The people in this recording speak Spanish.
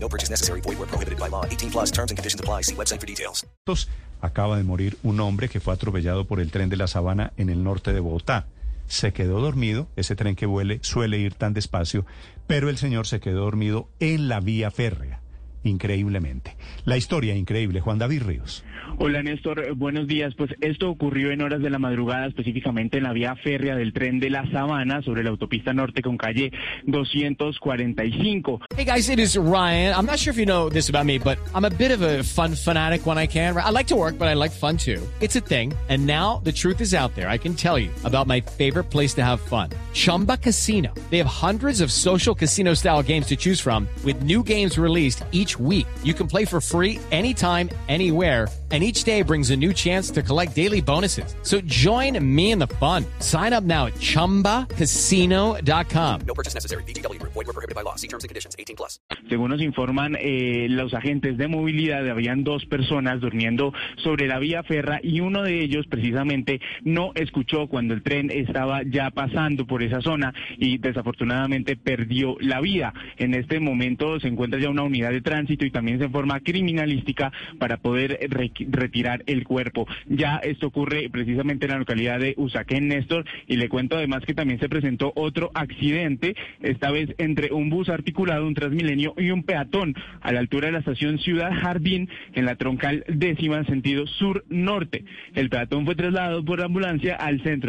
No purchase necessary. Void where prohibited by law. 18 plus terms and conditions apply. See website for details. Acaba de morir un hombre que fue atropellado por el tren de la Sabana en el norte de Bogotá. Se quedó dormido, ese tren que vuele suele ir tan despacio, pero el señor se quedó dormido en la vía férrea. Increíblemente. La historia increíble, Juan David Ríos. Hola Néstor, buenos días. Pues esto ocurrió en horas de la madrugada, específicamente en la vía férrea del tren de la Sabana sobre la autopista norte con calle 245. Hey guys, it is Ryan. I'm not sure if you know this about me, but I'm a bit of a fun fanatic when I can. I like to work, but I like fun too. It's a thing. And now the truth is out there. I can tell you about my favorite place to have fun. Chumba Casino. They have hundreds of social casino style games to choose from with new games released each week. You can play for free anytime, anywhere and each day brings a new chance to collect daily bonuses. So join me in the fun. Sign up now at ChumbaCasino.com. No purchase necessary. VGW Group. Void were prohibited by law. See terms and conditions. 18 plus. Según nos informan eh, los agentes de movilidad, habían dos personas durmiendo sobre la vía férrea y uno de ellos precisamente no escuchó cuando el tren estaba ya pasando por esa zona y desafortunadamente perdió la vida. En este momento se encuentra ya una unidad de tránsito y también se forma criminalística para poder re retirar el cuerpo. Ya esto ocurre precisamente en la localidad de Usaquén, Néstor, y le cuento además que también se presentó otro accidente, esta vez entre un bus articulado, un Transmilenio y un peatón a la altura de la estación Ciudad Jardín en la troncal décima en sentido sur-norte. El peatón fue trasladado por ambulancia al centro.